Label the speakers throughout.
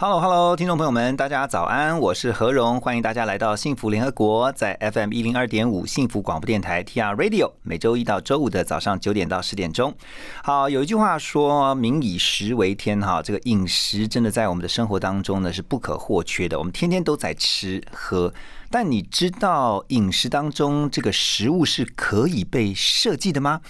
Speaker 1: Hello，Hello，听众朋友们，大家早安，我是何荣，欢迎大家来到幸福联合国，在 FM 一零二点五幸福广播电台 TR Radio，每周一到周五的早上九点到十点钟。好，有一句话说“民以食为天”哈，这个饮食真的在我们的生活当中呢是不可或缺的，我们天天都在吃喝。但你知道饮食当中这个食物是可以被设计的吗？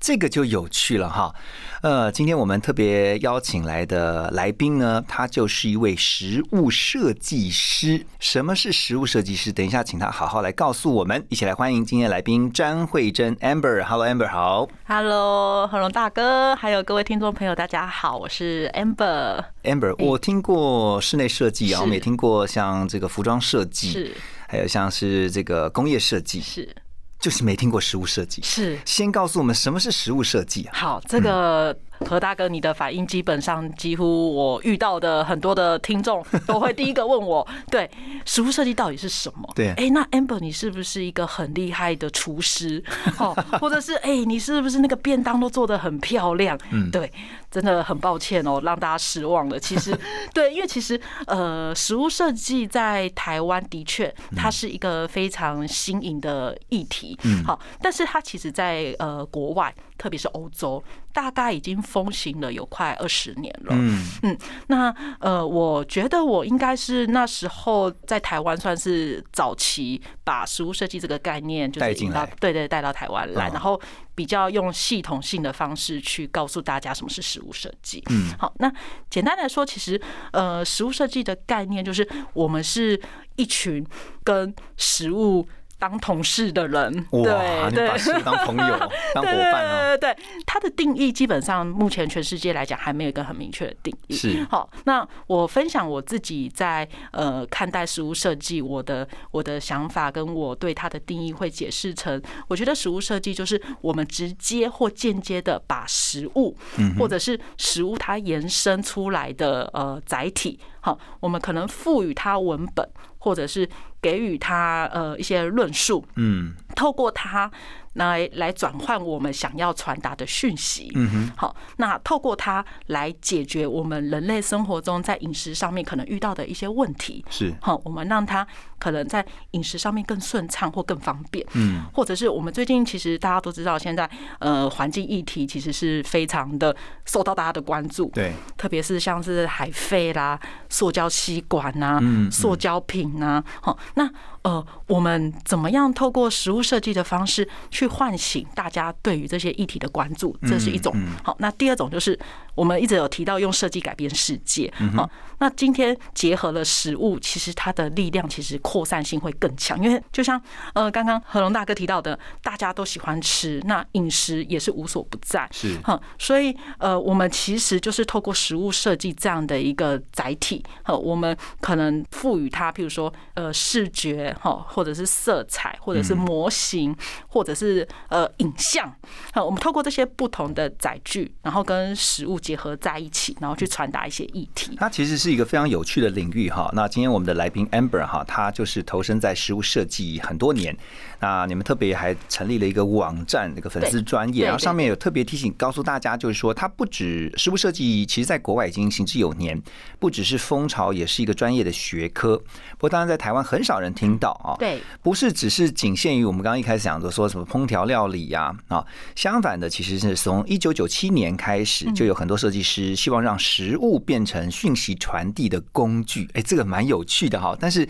Speaker 1: 这个就有趣了哈。呃，今天我们特别邀请来的来宾呢，他就是一位食物设计师。什么是食物设计师？等一下，请他好好来告诉我们。一起来欢迎今天的来宾詹慧珍 Amber。Hello，Amber，好。
Speaker 2: Hello，何龙大哥，还有各位听众朋友，大家好，我是 Amber。
Speaker 1: Amber，我听过室内设计啊，
Speaker 2: 是
Speaker 1: 我们也听过像这个服装设计，
Speaker 2: 是
Speaker 1: 还有像是这个工业设计，
Speaker 2: 是
Speaker 1: 就是没听过食物设计。
Speaker 2: 是，
Speaker 1: 先告诉我们什么是食物设计啊？
Speaker 2: 好，这个何大哥，你的反应基本上几乎我遇到的很多的听众都会第一个问我，对，食物设计到底是什么？
Speaker 1: 对
Speaker 2: 哎，那 Amber 你是不是一个很厉害的厨师？哦，或者是哎，你是不是那个便当都做的很漂亮？嗯，对，真的很抱歉哦，让大家失望了。其实，对，因为其实呃，食物设计在台湾的确它是一个非常新颖的议题。嗯，好，但是它其实在呃国外，特别是欧洲，大概已经风行了有快二十年了。
Speaker 1: 嗯
Speaker 2: 嗯，那呃，我觉得我应该是那时候在台湾算是早期把食物设计这个概念就是引到
Speaker 1: 带进来
Speaker 2: 对对带到台湾来，
Speaker 1: 哦
Speaker 2: 然后比较用系统性的方式去告诉大家什么是食物设计。
Speaker 1: 嗯，
Speaker 2: 好，那简单来说，其实呃，食物设计的概念就是我们是一群跟食物。当同事的人，
Speaker 1: 哇，
Speaker 2: 对对
Speaker 1: 你把食物当朋友、当伙伴哦。
Speaker 2: 对对对，它的定义基本上目前全世界来讲还没有一个很明确的定义。
Speaker 1: 是。
Speaker 2: 好，那我分享我自己在呃看待食物设计我的我的想法，跟我对它的定义会解释成，我觉得食物设计就是我们直接或间接的把食物，或者是食物它延伸出来的呃载体，好，我们可能赋予它文本，或者是给予他呃一些论述，
Speaker 1: 嗯。
Speaker 2: 透过它来来转换我们想要传达的讯息。
Speaker 1: 嗯哼，
Speaker 2: 好，那透过它来解决我们人类生活中在饮食上面可能遇到的一些问题。
Speaker 1: 是
Speaker 2: 好，我们让它可能在饮食上面更顺畅或更方便。
Speaker 1: 嗯
Speaker 2: 或者是我们最近其实大家都知道，现在呃环境议题其实是非常的受到大家的关注。
Speaker 1: 对，
Speaker 2: 特别是像是海废啦、塑胶吸管呐、塑胶瓶呐，好，那呃，我们怎么样透过食物设计的方式去唤醒大家对于这些议题的关注？这是一种。好，那第二种就是我们一直有提到用设计改变世界。
Speaker 1: 嗯
Speaker 2: 好，那今天结合了食物，其实它的力量其实扩散性会更强，因为就像呃刚刚何龙大哥提到的，大家都喜欢吃，那饮食也是无所不在。
Speaker 1: 是
Speaker 2: 哈，所以呃，我们其实就是透过食物设计这样的一个载体，呃，我们可能赋予它，譬如说呃视觉哈，或者是色彩，或者是模型，或者是呃影像，好，我们透过这些不同的载具，然后跟食物结合在一起，然后去传达一些议题。
Speaker 1: 它其实是一个非常有趣的领域哈。那今天我们的来宾 Amber 哈，他就是投身在食物设计很多年。那你们特别还成立了一个网站，那个粉丝专业，然后上面有特别提醒告诉大家，就是说它不止食物设计，其实在国外已经行之有年，不只是风潮，也是一个专业的学科。不过当然在台湾很少人听到啊。
Speaker 2: 对，
Speaker 1: 不是只是仅限于我们刚刚一开始讲的说什么烹调料理呀啊，相反的，其实是从一九九七年开始，就有很多设计师希望让食物变成讯息传递的工具。哎，这个蛮有趣的哈。但是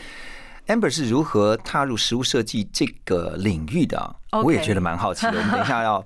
Speaker 1: Amber 是如何踏入食物设计这个领域的我也觉得蛮好奇的。我们等一下要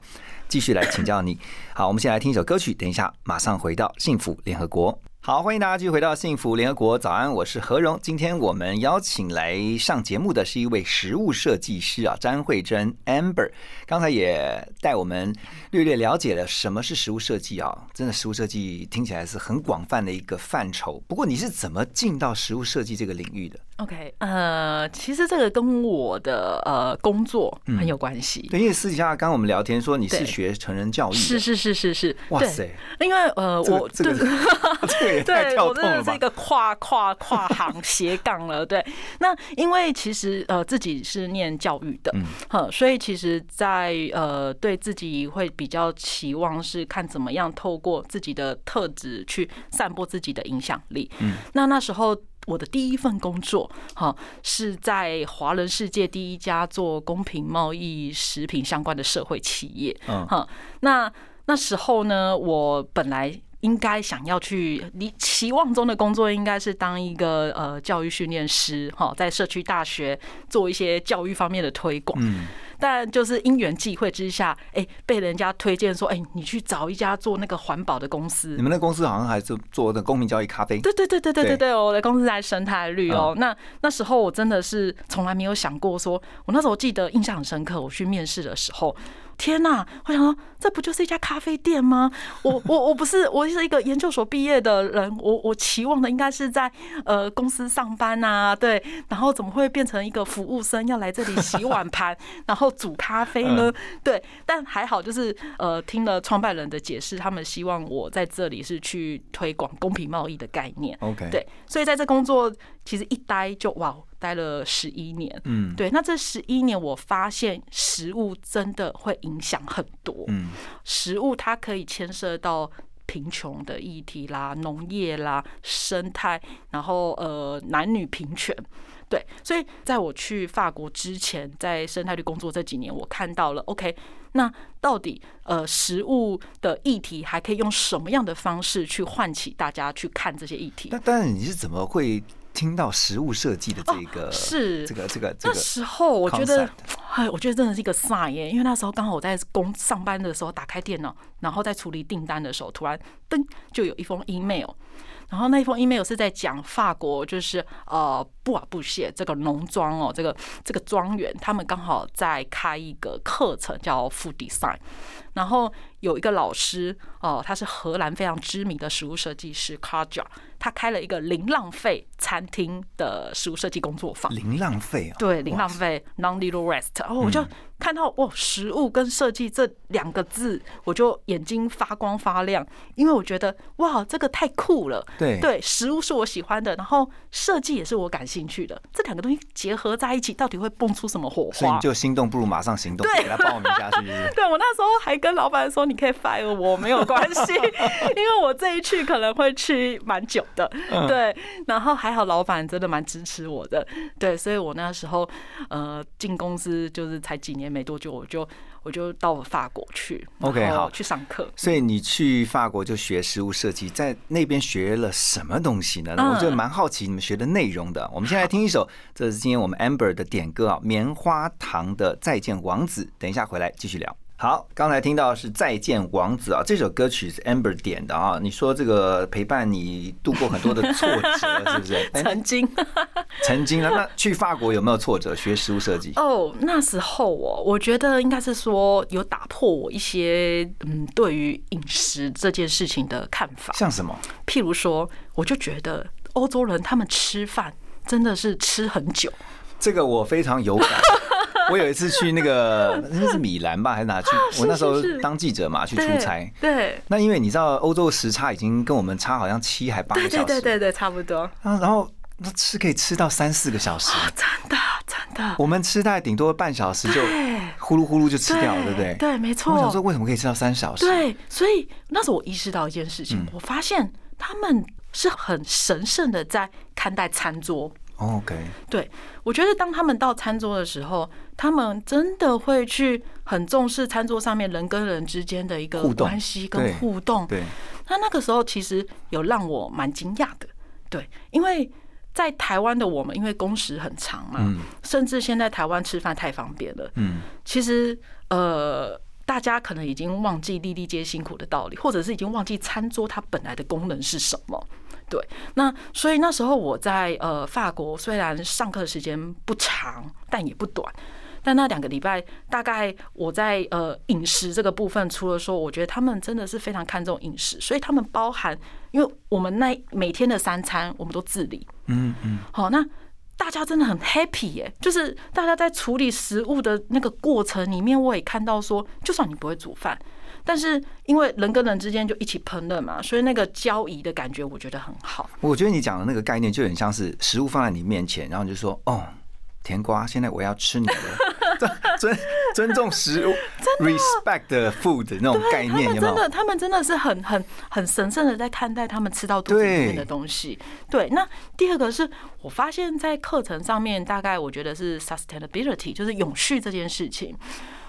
Speaker 1: 继续来请教你。好，我们先来听一首歌曲，等一下马上回到幸福联合国。好，欢迎大家继续回到幸福联合国早安，我是何荣。今天我们邀请来上节目的是一位食物设计师啊，詹慧珍 Amber。刚才也带我们略略了解了什么是食物设计啊，真的食物设计听起来是很广泛的一个范畴。不过你是怎么进到食物设计这个领域的
Speaker 2: ？OK，呃，其实这个跟我的呃工作很有关系。
Speaker 1: 对，因为私底下刚刚我们聊天说你是学成人教育，
Speaker 2: 是是是是是，
Speaker 1: 哇塞，
Speaker 2: 因为呃，我
Speaker 1: 这个 也太
Speaker 2: 对
Speaker 1: 跳动了吧
Speaker 2: 我真的是一？个跨跨跨行斜杠了。对，那因为其实呃自己是念教育的，
Speaker 1: 嗯
Speaker 2: 嗯，所以其实在呃对自己会比较期望是看怎么样透过自己的特质去散播自己的影响力。
Speaker 1: 嗯，
Speaker 2: 那那时候。我的第一份工作，哈，是在华人世界第一家做公平贸易食品相关的社会企业。
Speaker 1: 嗯
Speaker 2: 哈，那那时候呢，我本来应该想要去你期望中的工作应该是当一个呃教育训练师哈在社区大学做一些教育方面的推广。
Speaker 1: 嗯。
Speaker 2: 但就是因缘际会之下哎被人家推荐说哎你去找一家做那个环保的公司。
Speaker 1: 你们那公司好像还是做那公民交易咖啡
Speaker 2: 对对对对。对
Speaker 1: 对
Speaker 2: 对我的公司在生态绿哦那那时候我真的是从来没有想过说我那时候记得印象很深刻我去面试的时候天呐！我想说，这不就是一家咖啡店吗？我 我我不是，我是一个研究所毕业的人，我我期望的应该是在呃公司上班呐、对，然后怎么会变成一个服务生要来这里洗碗盘，然后煮咖啡呢？对，但还好，就是呃听了创办人的解释，他们希望我在这里是去推广公平贸易的概念。
Speaker 1: OK，，
Speaker 2: 对，所以在这工作其实一待就哇，待了十一年。
Speaker 1: 嗯，
Speaker 2: 对，那这十一年我发现食物真的会影响很多。
Speaker 1: 嗯，
Speaker 2: 食物它可以牵涉到贫穷的议题啦、农业啦、生态，然后呃男女平权。对，所以在我去法国之前，在生态绿工作这几年，我看到了 OK，那到底呃食物的议题还可以用什么样的方式去唤起大家去看这些议题？
Speaker 1: 那但是你是怎么会听到食物设计的这个、
Speaker 2: 哦是
Speaker 1: 这个这个这个？
Speaker 2: 那时候我觉得哎，我觉得真的是一个 sign 耶，因为那时候刚好我在工上班的时候打开电脑，然后在处理订单的时候，突然噔就有一封 email，然后那一封 email 是在讲法国，就是呃布瓦布谢这个农庄哦，这个这个庄园，他们刚好在开一个课程叫 Food Design，然后有一个老师哦、他是荷兰非常知名的食物设计师 c a r j a 他开了一个零浪费餐厅的食物设计工作坊。
Speaker 1: 零浪费啊，
Speaker 2: 对，零浪费 non little rest，哦，我就。看到哇，食物跟设计这两个字，我就眼睛发光发亮，因为我觉得哇，这个太酷了。
Speaker 1: 对
Speaker 2: 对，食物是我喜欢的，然后设计也是我感兴趣的，这两个东西结合在一起，到底会蹦出什么火花
Speaker 1: 所以你？就心动不如马上行动，给他报名一下，是不是？
Speaker 2: 对我那时候还跟老板说，你可以 fire 我没有关系，因为我这一去可能会去蛮久的，对。然后还好老板真的蛮支持我的，对，所以我那时候呃进公司就是才几年没多久，我就我就到了法国去
Speaker 1: OK，好
Speaker 2: 去上课。
Speaker 1: 所以你去法国就学食物设计，在那边学了什么东西呢？
Speaker 2: 嗯
Speaker 1: 我就蛮好奇你们学的内容的。我们先来听一首，这是今天我们 Amber 的点歌啊，棉花糖的《再见王子》。等一下回来继续聊。好，刚才听到是《再见王子》啊，这首歌曲是 Amber 点的啊。你说这个陪伴你度过很多的挫折，是不是？哎
Speaker 2: 曾经
Speaker 1: 曾经啊，那去法国有没有挫折？学食物设计？
Speaker 2: 哦，那时候哦，我觉得应该是说有打破我一些嗯对于饮食这件事情的看法。
Speaker 1: 像什么？
Speaker 2: 譬如说，我就觉得欧洲人他们吃饭真的是吃很久，
Speaker 1: 这个我非常有感。我有一次去那个那是米兰吧，还是哪去？我那时候当记者嘛，去出差。
Speaker 2: 对
Speaker 1: 那因为你知道欧洲的时差已经跟我们差好像七还八个小时，
Speaker 2: 对对对对，差不多，
Speaker 1: 然后然后那吃可以吃到三四个小时，
Speaker 2: 真的真的，
Speaker 1: 我们吃大概顶多半小时就
Speaker 2: 对
Speaker 1: 呼噜呼噜就吃掉了，对不对？
Speaker 2: 对，没错
Speaker 1: 我想说
Speaker 2: 错，
Speaker 1: 为什么可以吃到三小时？
Speaker 2: 对，所以那时候我意识到一件事情
Speaker 1: 嗯，
Speaker 2: 我发现他们是很神圣的在看待餐桌。
Speaker 1: 哦，OK，
Speaker 2: 对，我觉得当他们到餐桌的时候，他们真的会去很重视餐桌上面人跟人之间的一个
Speaker 1: 互动
Speaker 2: 关系跟互动。
Speaker 1: 对，
Speaker 2: 那那个时候其实有让我蛮惊讶的，对，因为在台湾的我们，因为工时很长嘛，
Speaker 1: 嗯
Speaker 2: 甚至现在台湾吃饭太方便了，
Speaker 1: 嗯，
Speaker 2: 其实呃。大家可能已经忘记粒粒皆辛苦的道理，或者是已经忘记餐桌它本来的功能是什么。对，那所以那时候我在呃法国，虽然上课时间不长，但也不短。但那两个礼拜，大概我在呃饮食这个部分，除了说，我觉得他们真的是非常看重饮食，所以他们包含，因为我们那每天的三餐我们都自理，
Speaker 1: 嗯嗯，
Speaker 2: 好，那大家真的很 happy 耶，就是大家在处理食物的那个过程里面，我也看到说，就算你不会煮饭，但是因为人跟人之间就一起烹饪嘛，所以那个交易的感觉，我觉得很好。
Speaker 1: 我觉得你讲的那个概念就很像是食物放在你面前，然后你就说，哦，甜瓜，现在我要吃你的。尊尊重食物，respect the food 那种概念，有没有？
Speaker 2: 真的，他们真的是很很很神圣的在看待他们吃到肚子里面的东西。对，那第二个是我发现，在课程上面，大概我觉得是 sustainability，就是永续这件事情。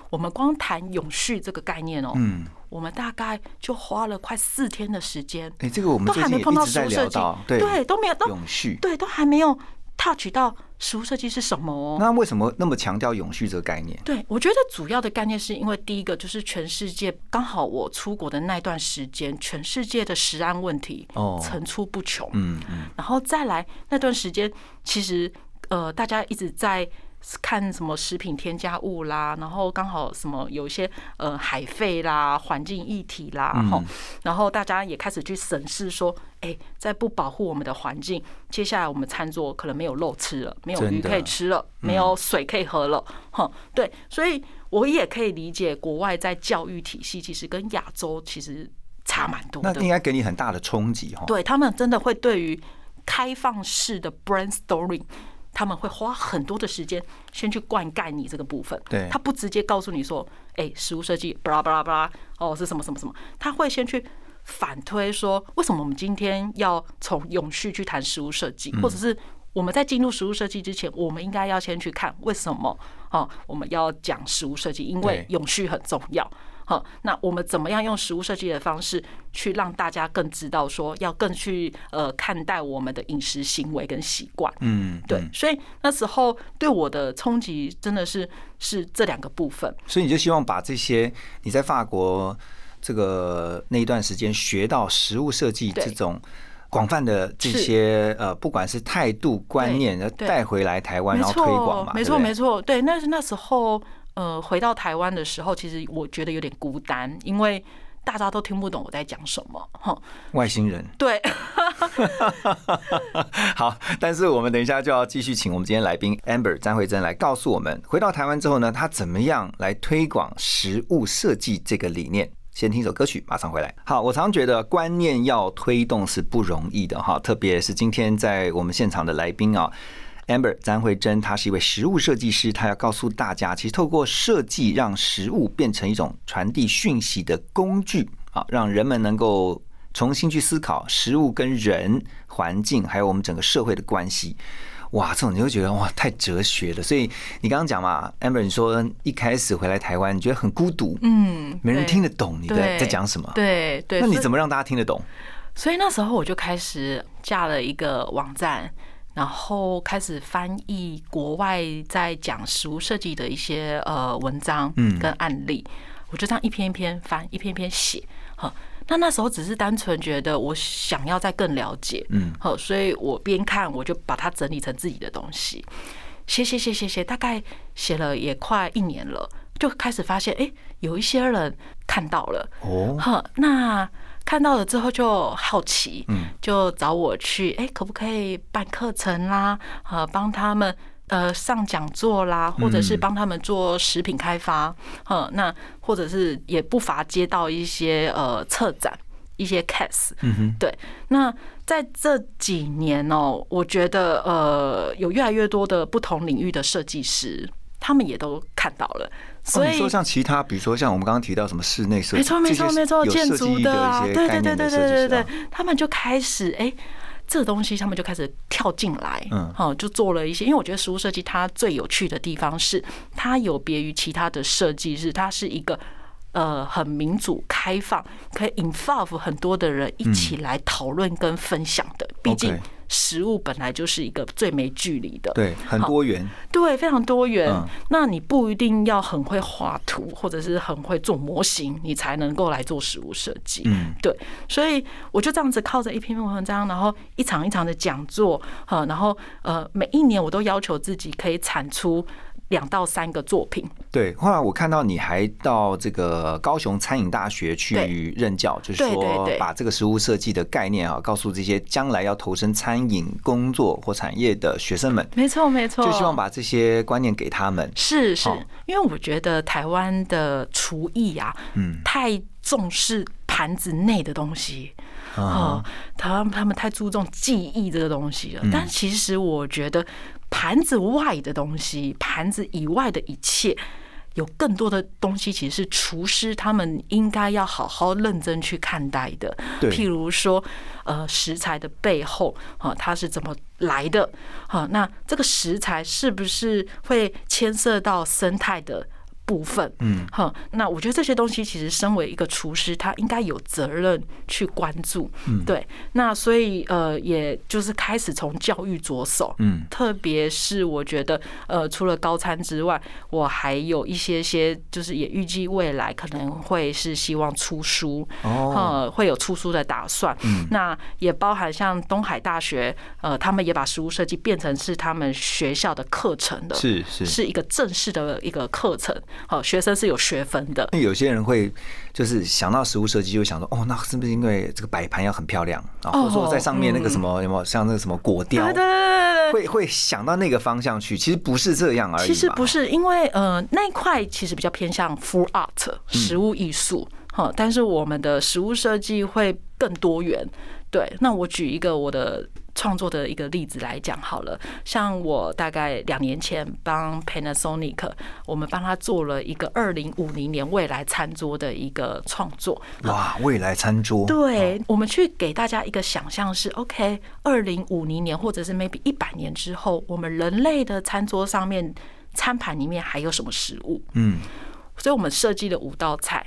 Speaker 2: 我们光谈永续这个概念哦，嗯，我们大概就花了快四天的时间。
Speaker 1: 哎，这个我们
Speaker 2: 都还没碰到食物设计，
Speaker 1: 对，
Speaker 2: 都没有
Speaker 1: 永续，
Speaker 2: 对，都还没有。touch 到食物设计是什么哦？
Speaker 1: 那为什么那么强调永续这个概念？
Speaker 2: 对我觉得主要的概念是因为第一个就是全世界刚好我出国的那段时间，全世界的食安问题哦层出不穷，嗯嗯，然后再来那段时间，其实呃大家一直在。看什么食品添加物啦，然后刚好什么有一些呃海废啦、环境议题啦，哈，然后大家也开始去审视说，哎，在不保护我们的环境，接下来我们餐桌可能没有肉吃了，没有鱼可以吃了，没有水可以喝了，哈，对，所以我也可以理解国外在教育体系其实跟亚洲其实差蛮多
Speaker 1: 的，那应该给你很大的冲击哈。
Speaker 2: 对他们真的会对于开放式的 brainstorming。他们会花很多的时间先去灌溉你这个部分，
Speaker 1: 对，
Speaker 2: 他不直接告诉你说，哎，食物设计，巴拉巴拉巴拉，哦，是什么什么什么，他会先去反推说，为什么我们今天要从永续去谈食物设计，或者是我们在进入食物设计之前，我们应该要先去看为什么，哦，我们要讲食物设计，因为永续很重要。好，那我们怎么样用食物设计的方式去让大家更知道说要更去呃看待我们的饮食行为跟习惯？嗯，对，所以那时候对我的冲击真的是是这两个部分。
Speaker 1: 所以你就希望把这些你在法国这个那一段时间学到食物设计这种广泛的这些呃，不管是态度观念，带回来台湾然后推广嘛？
Speaker 2: 没错，没错，对，那是那时候。呃，回到台湾的时候，其实我觉得有点孤单，因为大家都听不懂我在讲什么。哈，
Speaker 1: 外星人。
Speaker 2: 对。
Speaker 1: 好，但是我们等一下就要继续请我们今天来宾 Amber 詹慧珍来告诉我们，回到台湾之后呢，他怎么样来推广食物设计这个理念。先听首歌曲，马上回来。好，我常觉得观念要推动是不容易的哈，特别是今天在我们现场的来宾啊。Amber 詹慧珍，她是一位食物设计师，她要告诉大家，其实透过设计让食物变成一种传递讯息的工具啊，让人们能够重新去思考食物跟人、环境还有我们整个社会的关系。哇，这种你会觉得哇，太哲学了。所以你刚刚讲嘛，Amber，你说一开始回来台湾，你觉得很孤独，嗯，没人听得懂你在在讲什么，
Speaker 2: 对对。
Speaker 1: 那你怎么让大家听得懂？
Speaker 2: 所以那时候我就开始架了一个网站。然后开始翻译国外在讲食物设计的一些呃文章跟案例，我就这样一篇一篇翻，一篇一篇写。哈，那那时候只是单纯觉得我想要再更了解，嗯，好，所以我边看我就把它整理成自己的东西，写写写写写，大概写了也快一年了，就开始发现，哎，有一些人看到了，哦，好，那。看到了之后就好奇，嗯，就找我去，哎，可不可以办课程啦？呃，帮他们呃上讲座啦，或者是帮他们做食品开发，呃，那或者是也不乏接到一些呃策展一些 case，嗯哼，对。那在这几年哦，我觉得呃有越来越多的不同领域的设计师。他们也都看到了，所以
Speaker 1: 说像其他，比如说像我们刚刚提到什么室内设计，
Speaker 2: 没错没错没错，建筑的
Speaker 1: 啊，
Speaker 2: 对对对对对对对，他们就开始哎，这东西他们就开始跳进来，嗯，好，就做了一些。因为我觉得实物设计它最有趣的地方是，它有别于其他的设计，是它是一个呃很民主开放，可以 involve 很多的人一起来讨论跟分享的。毕竟食物本来就是一个最没距离的，
Speaker 1: 对，很多元，
Speaker 2: 对，非常多元。
Speaker 1: 嗯。
Speaker 2: 那你不一定要很会画图，或者是很会做模型，你才能够来做食物设计。
Speaker 1: 嗯，
Speaker 2: 对，所以我就这样子靠着一篇文章，然后一场一场的讲座，哈，然后呃，每一年我都要求自己可以产出两到三个作品。
Speaker 1: 对。后来我看到你还到这个高雄餐饮大学去任教，就是说把这个食物设计的概念啊，告诉这些将来要投身餐饮工作或产业的学生们，
Speaker 2: 没错，没错，
Speaker 1: 就希望把这些观念给他们。
Speaker 2: 是是
Speaker 1: 好，
Speaker 2: 因为我觉得台湾的厨艺啊，
Speaker 1: 嗯
Speaker 2: 太重视盘子内的东西。
Speaker 1: 啊
Speaker 2: 哦，他他们太注重技艺这个东西了。但其实我觉得盘子外的东西，盘子以外的一切。有更多的东西，其实是厨师他们应该要好好认真去看待的。
Speaker 1: 对
Speaker 2: 譬如说，呃，食材的背后，啊，它是怎么来的？好，那这个食材是不是会牵涉到生态的部分？
Speaker 1: 嗯，
Speaker 2: 哼，那我觉得这些东西其实身为一个厨师，他应该有责任去关注。
Speaker 1: 嗯
Speaker 2: 对，那所以呃，也就是开始从教育着手。
Speaker 1: 嗯
Speaker 2: 特别是我觉得，呃，除了高餐之外，我还有一些些，就是也预计未来可能会是希望出书，
Speaker 1: 哦，
Speaker 2: 呃，会有出书的打算。
Speaker 1: 嗯
Speaker 2: 那也包含像东海大学，呃，他们也把食物设计变成是他们学校的课程的，
Speaker 1: 是是。
Speaker 2: 是一个正式的一个课程。好，学生是有学分的。
Speaker 1: 那有些人会就是想到食物设计，就会想说，哦，那是不是因为这个摆盘要很漂亮啊，或者说在上面那个什么有没有像那个什么果雕
Speaker 2: 对对，对对对。
Speaker 1: 会会想到那个方向去，其实不是这样而已。
Speaker 2: 其实不，是，因为呃那一块其实比较偏向 food art
Speaker 1: 嗯
Speaker 2: 食物艺术，好、但是我们的食物设计会更多元。对，那我举一个我的创作的一个例子来讲好了，像我大概两年前帮 Panasonic，我们帮他做了一个二零五零年未来餐桌的一个创作，
Speaker 1: 哇，未来餐桌，
Speaker 2: 对，我们去给大家一个想象是，OK，二零五零年或者是 maybe 一百年之后，我们人类的餐桌上面餐盘里面还有什么食物？
Speaker 1: 嗯，
Speaker 2: 所以我们设计了五道菜。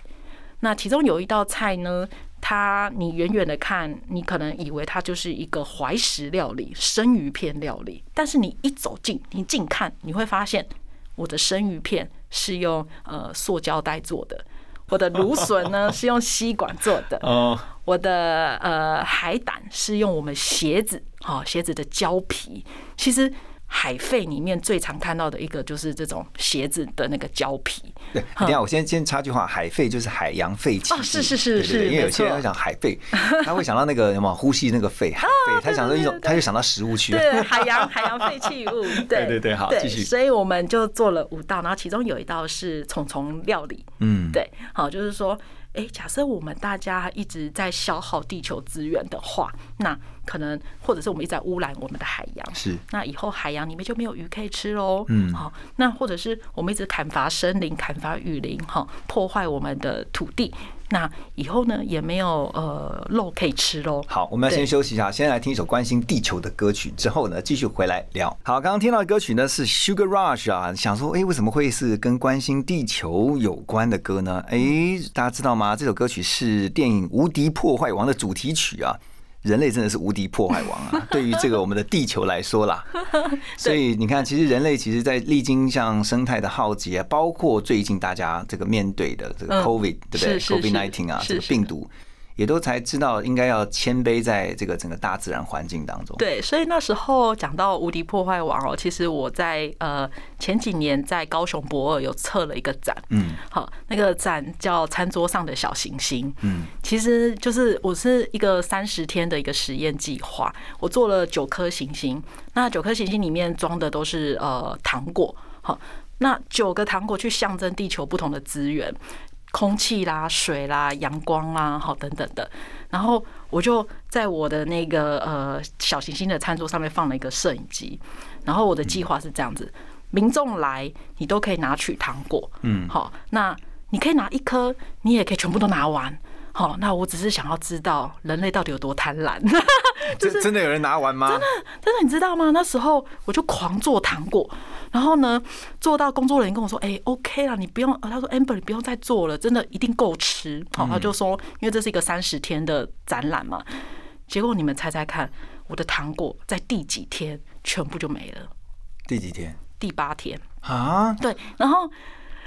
Speaker 2: 那其中有一道菜呢，它你远远的看，你可能以为它就是一个怀石料理、生鱼片料理，但是你一走近，你近看，你会发现我的生鱼片是用呃塑胶袋做的，我的芦笋呢是用吸管做的，
Speaker 1: 哦，
Speaker 2: 我的呃海胆是用我们鞋子，哦鞋子的胶皮。其实海废里面最常看到的一个就是这种鞋子的那个胶皮。
Speaker 1: 对，等一下我先先插句话，海废就是海洋废弃物，
Speaker 2: 哦是是是是
Speaker 1: 因为有些人会讲海废，他会想到那个什么呼吸那个肺，海废，他想到一种，他就想到食物去。
Speaker 2: 对，海洋海洋废弃物，对
Speaker 1: 对对好继续
Speaker 2: 所以我们就做了五道，然后其中有一道是虫虫料理，
Speaker 1: 嗯，
Speaker 2: 对，好，就是说，哎，假设我们大家一直在消耗地球资源的话，那可能或者是我们一直在污染我们的海洋，
Speaker 1: 是
Speaker 2: 那以后海洋里面就没有鱼可以吃喽。
Speaker 1: 嗯
Speaker 2: 好，那或者是我们一直砍伐森林、砍伐雨林，哈，破坏我们的土地，那以后呢也没有呃肉可以吃喽。
Speaker 1: 好，我们要先休息一下，先来听一首关心地球的歌曲，之后呢继续回来聊。好，刚刚听到的歌曲呢是 Sugar Rush 啊，想说，哎，为什么会是跟关心地球有关的歌呢？哎，大家知道吗？这首歌曲是电影《无敌破坏王》的主题曲啊。人类真的是无敌破坏王啊！对于这个我们的地球来说啦，所以你看，其实人类其实，在历经像生态的浩劫，包括最近大家这个面对的这个
Speaker 2: 嗯
Speaker 1: COVID，、对不对？COVID nineteen 啊，这个病毒，也都才知道应该要谦卑在这个整个大自然环境当中。
Speaker 2: 对，所以那时候讲到无敌破坏王哦，其实我在呃前几年在高雄博尔有测了一个展，
Speaker 1: 嗯
Speaker 2: 好，那个展叫《餐桌上的小行星》。
Speaker 1: 嗯，
Speaker 2: 其实就是我是一个三十天的一个实验计划，我做了九颗行星，那九颗行星里面装的都是呃糖果，好，那九个糖果去象征地球不同的资源。空气啦、水啦、阳光啦，好等等的。然后我就在我的那个呃小行星的餐桌上面放了一个摄影机。然后我的计划是这样子：民众来，你都可以拿取糖果，
Speaker 1: 嗯
Speaker 2: 好，那你可以拿一颗，你也可以全部都拿完。好，那我只是想要知道人类到底有多贪婪。
Speaker 1: 真真的有人拿完吗？
Speaker 2: 真的，真的你知道吗？那时候我就狂做糖果，然后呢，做到工作人员跟我说：“哎、o k 了，你不用。”呃他说：“Amber，你不用再做了，真的一定够吃。”好，他就说，因为这是一个三十天的展览嘛，结果你们猜猜看，我的糖果在第几天全部就没了？
Speaker 1: 第几天
Speaker 2: 第八天。
Speaker 1: 啊？
Speaker 2: 对，然后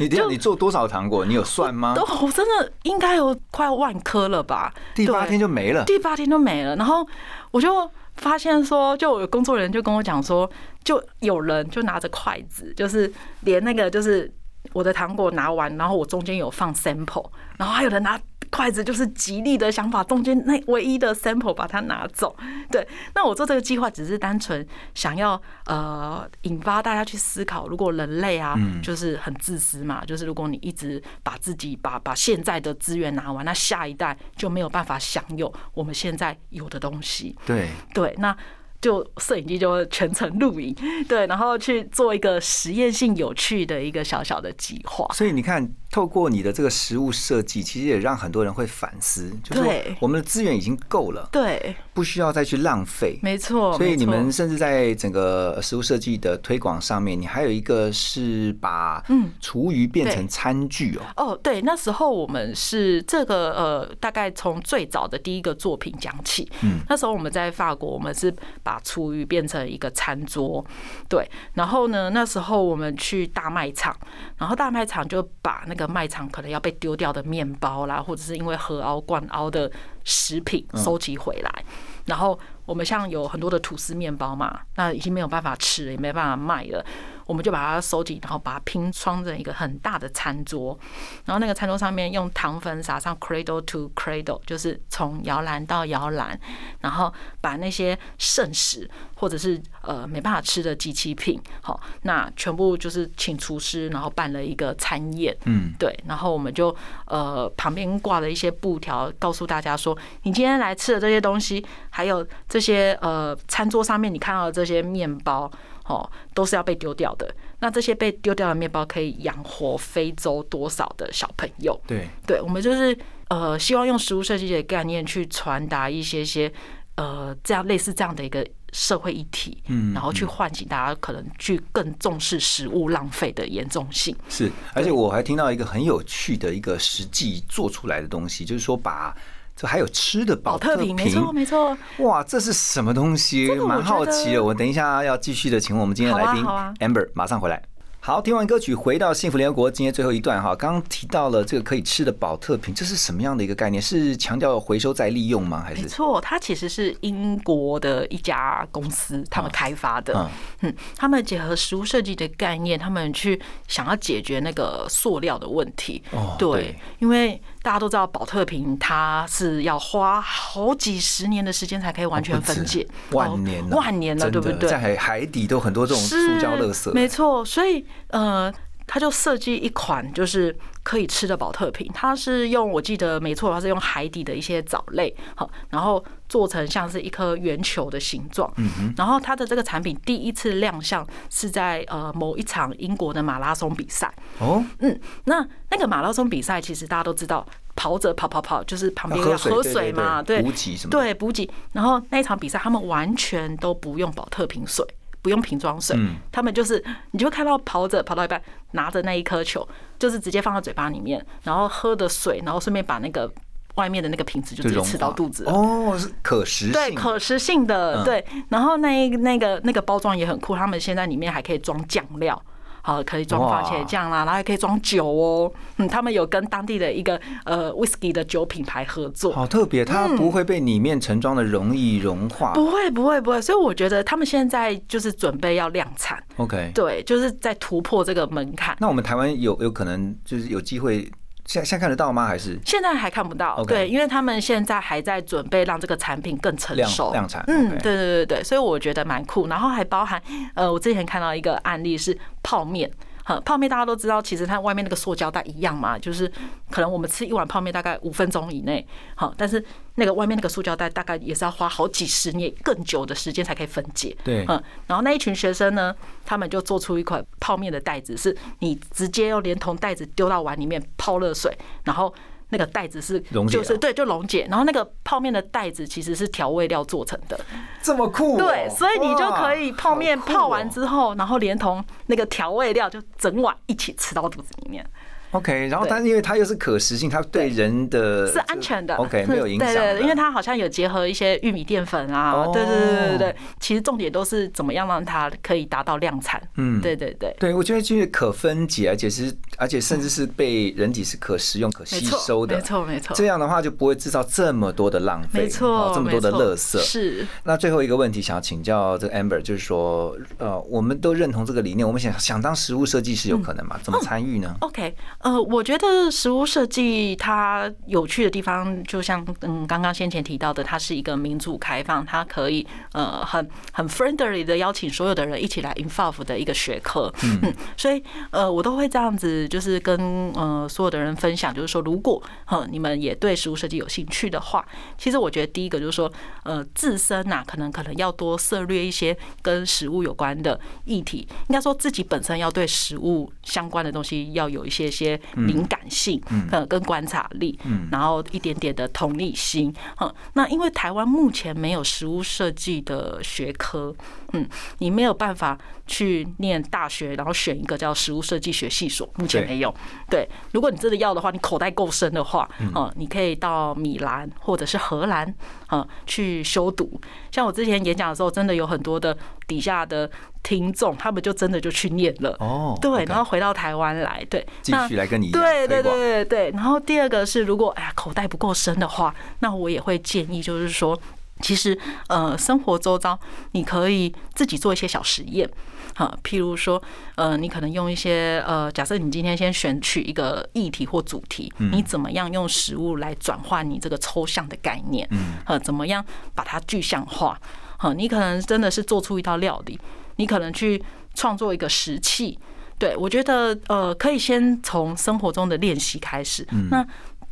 Speaker 1: 你这样你做多少糖果？你有算吗？
Speaker 2: 都我真的应该有快万颗了吧？
Speaker 1: 第八天就没了。
Speaker 2: 第八天就没了，然后我就发现说，就有工作人员就跟我讲说，就有人就拿着筷子，就是连那个就是我的糖果拿完，然后我中间有放 sample，然后还有人拿筷子，就是极力的想把中间那唯一的 sample 把它拿走。对，那我做这个计划只是单纯想要呃引发大家去思考，如果人类啊，就是很自私嘛，就是如果你一直把自己把把现在的资源拿完，那下一代就没有办法享有我们现在有的东西。
Speaker 1: 对，
Speaker 2: 对，那就摄影机就会全程录影，对，然后去做一个实验性有趣的一个小小的计划。
Speaker 1: 所以你看，透过你的这个食物设计，其实也让很多人会反思，就是我们的资源已经够了，
Speaker 2: 对，
Speaker 1: 不需要再去浪费。
Speaker 2: 没错。
Speaker 1: 所以你们甚至在整个食物设计的推广上面，你还有一个是把
Speaker 2: 嗯
Speaker 1: 厨余变成餐具哦。
Speaker 2: 哦，对，那时候我们是这个呃，大概从最早的第一个作品讲起。
Speaker 1: 嗯，
Speaker 2: 那时候我们在法国，我们是把厨余变成一个餐桌，对。然后呢，那时候我们去大卖场，然后大卖场就把那个卖场可能要被丢掉的面包啦，或者是因为合凹灌凹的食品收集回来。然后我们像有很多的吐司面包嘛，那已经没有办法吃了，也没办法卖了，我们就把它收集，然后把它拼装成一个很大的餐桌，然后那个餐桌上面用糖粉撒上 cradle to cradle，就是从摇篮到摇篮，然后把那些剩食或者是呃没办法吃的机器品，好，那全部就是请厨师，然后办了一个餐宴，
Speaker 1: 嗯，
Speaker 2: 对，然后我们就呃旁边挂了一些布条，告诉大家说，你今天来吃的这些东西，还有这些呃餐桌上面你看到的这些面包，哦，都是要被丢掉的。那这些被丢掉的面包可以养活非洲多少的小朋友？
Speaker 1: 对，
Speaker 2: 对，我们就是呃，希望用食物设计的概念去传达一些些呃这样类似这样的一个社会议题，
Speaker 1: 嗯
Speaker 2: 然后去唤醒大家可能去更重视食物浪费的严重性。
Speaker 1: 是，而且我还听到一个很有趣的一个实际做出来的东西，就是说把这还有吃的保特
Speaker 2: 瓶，没错没错。
Speaker 1: 哇，这是什么东西蛮好奇的。我等一下要继续的请我们今天的来宾 Amber 马上回来。好，听完歌曲，回到幸福联合国今天最后一段哈，刚刚提到了这个可以吃的保特瓶，这是什么样的一个概念？是强调回收再利用吗？还是
Speaker 2: 没错，它其实是英国的一家公司他们开发的。
Speaker 1: 嗯
Speaker 2: 嗯，他们结合食物设计的概念，他们去想要解决那个塑料的问题。
Speaker 1: 哦
Speaker 2: 对，因为大家都知道保特瓶它是要花好几十年的时间才可以完全分解，
Speaker 1: 万年
Speaker 2: 万年了，对不对？
Speaker 1: 在海海底都很多这种塑胶垃圾，
Speaker 2: 没错，所以呃，他就设计一款就是可以吃的保特瓶，它是用我记得没错，它是用海底的一些藻类，好，然后做成像是一颗圆球的形状。
Speaker 1: 嗯哼，
Speaker 2: 然后它的这个产品第一次亮相是在呃某一场英国的马拉松比赛。
Speaker 1: 哦，
Speaker 2: 嗯，那那个马拉松比赛其实大家都知道，跑者跑跑跑就是旁边
Speaker 1: 要喝水
Speaker 2: 嘛，
Speaker 1: 对
Speaker 2: 对，
Speaker 1: 补给什么
Speaker 2: 对补给。然后那一场比赛他们完全都不用保特瓶水。不用瓶装水，
Speaker 1: 嗯
Speaker 2: 他们就是你就会看到跑者跑到一半，拿着那一颗球，就是直接放到嘴巴里面，然后喝的水，然后顺便把那个外面的那个瓶子就直接吃到肚子。
Speaker 1: 哦，是可食性，
Speaker 2: 对，可食性的、
Speaker 1: 嗯
Speaker 2: 对。然后那一那个那个包装也很酷，他们现在里面还可以装酱料。好，可以装番茄酱啦，然后还可以装酒哦。嗯，他们有跟当地的一个呃 whisky 的酒品牌合作。
Speaker 1: 好特别，它不会被里面盛装的容易融化。
Speaker 2: 不会，不会，不会。所以我觉得他们现在就是准备要量产
Speaker 1: ，OK，
Speaker 2: 对，就是在突破这个门槛。
Speaker 1: 那我们台湾有有可能就是有机会，现在现在看得到吗？还是
Speaker 2: 现在还看不到对，因为他们现在还在准备让这个产品更成熟
Speaker 1: 量产
Speaker 2: 嗯，对对对对，所以我觉得蛮酷。然后还包含呃，我之前看到一个案例是泡面。哈，泡面大家都知道，其实它外面那个塑胶袋一样嘛，就是可能我们吃一碗泡面大概五分钟以内，好，但是那个外面那个塑胶袋大概也是要花好几十年更久的时间才可以分解。
Speaker 1: 对
Speaker 2: 嗯，然后那一群学生呢，他们就做出一款泡面的袋子，是你直接要连同袋子丢到碗里面泡热水，然后那个袋子是
Speaker 1: 溶解
Speaker 2: 就是对就溶解，然后那个泡面的袋子其实是调味料做成的，
Speaker 1: 这么酷哦、
Speaker 2: 对，所以你就可以泡面泡完之后，然后连同那个调味料就整碗一起吃到肚子里面。
Speaker 1: OK，然后
Speaker 2: 对
Speaker 1: 但是因为它又是可食性，它对人的
Speaker 2: 是安全的。
Speaker 1: OK
Speaker 2: 是
Speaker 1: 没有影响
Speaker 2: 对对，因为它好像有结合一些玉米淀粉啊，
Speaker 1: 哦。
Speaker 2: 对对对对对。对，其实重点都是怎么样让它可以达到量产。
Speaker 1: 嗯。
Speaker 2: 对对对，
Speaker 1: 对，我觉得就是可分解，而且是而且甚至是被人体是可食用、可吸收的，
Speaker 2: 没错没错。
Speaker 1: 这样的话就不会制造这么多的浪费，
Speaker 2: 没错
Speaker 1: 哦，这么多的垃圾。
Speaker 2: 是。
Speaker 1: 那最后一个问题，想要请教这个 Amber，就是说，呃，我们都认同这个理念，我们想想当食物设计师有可能吗？怎么参与呢
Speaker 2: ？OK，呃，我觉得食物设计它有趣的地方，就像嗯刚刚先前提到的，它是一个民主开放，它可以呃很很 friendly 的邀请所有的人一起来 involve 的一个学科。嗯，所以呃我都会这样子，就是跟呃所有的人分享，就是说如果呃你们也对食物设计有兴趣的话，其实我觉得第一个就是说呃自身呐、可能可能要多涉略一些跟食物有关的议题，应该说自己本身要对食物相关的东西要有一些些敏感性，呃，跟观察力，然后一点点的同理心，嗯，那因为台湾目前没有实物设计的学科，嗯，你没有办法去念大学，然后选一个叫食物设计学系所，目前没有。对，如果你真的要的话，你口袋够深的话，嗯，你可以到米兰或者是荷兰，啊，去修读。像我之前演讲的时候，真的有很多的底下的听众，他们就真的就去念了。
Speaker 1: 哦
Speaker 2: 对然后回到台湾来，对，
Speaker 1: 继
Speaker 2: 那
Speaker 1: 续来跟你
Speaker 2: 对对对对对。然后第二个是，如果哎呀口袋不够深的话，那我也会建议，就是说，其实呃生活周遭你可以自己做一些小实验。哈，譬如说，呃，你可能用一些呃，假设你今天先选取一个议题或主题，你怎么样用食物来转换你这个抽象的概念？嗯，呃，怎么样把它具象化？哈，你可能真的是做出一道料理，你可能去创作一个食器。对，我觉得呃，可以先从生活中的练习开始。那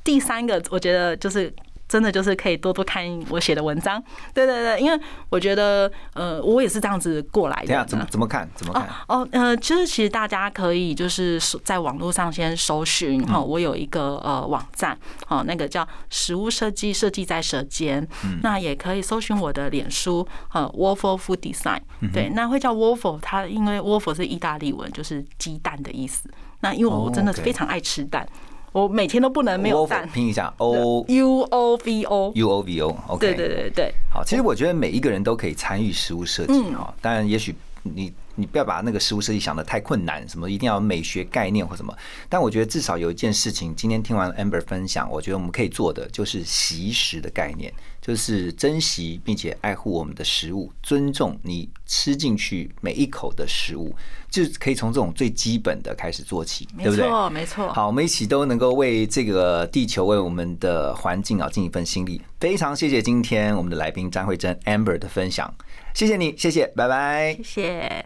Speaker 2: 第三个，我觉得就是真的就是可以多多看我写的文章。对对对，因为我觉得呃，我也是这样子过来的
Speaker 1: 怎么。怎么看？怎么看？
Speaker 2: 哦，呃，就是其实大家可以就是在网络上先搜寻哈，我有一个呃网站，哦，那个叫食物设计设计在舌尖，那也可以搜寻我的脸书，呃，waffle food design，对，那会叫 waffle，它因为 waffle 是意大利文，就是鸡蛋的意思。那因为我真的非常爱吃蛋，我每天都不能没有蛋。
Speaker 1: 拼一下 O
Speaker 2: U O V
Speaker 1: O，U O V O。OK，
Speaker 2: 对对对对，
Speaker 1: 好，其实我觉得每一个人都可以参与食物设计
Speaker 2: 嗯
Speaker 1: 哈。当然，也许你你不要把那个食物设计想的太困难，什么一定要美学概念或什么。但我觉得至少有一件事情，今天听完 Amber 分享，我觉得我们可以做的就是习食的概念，就是珍惜并且爱护我们的食物，尊重你吃进去每一口的食物，就可以从这种最基本的开始做起，
Speaker 2: 没
Speaker 1: 对不对？
Speaker 2: 错没错。
Speaker 1: 好，我们一起都能够为这个地球、为我们的环境啊尽一份心力。非常谢谢今天我们的来宾张慧珍 Amber 的分享，谢谢你，谢谢，拜拜。
Speaker 2: 谢谢。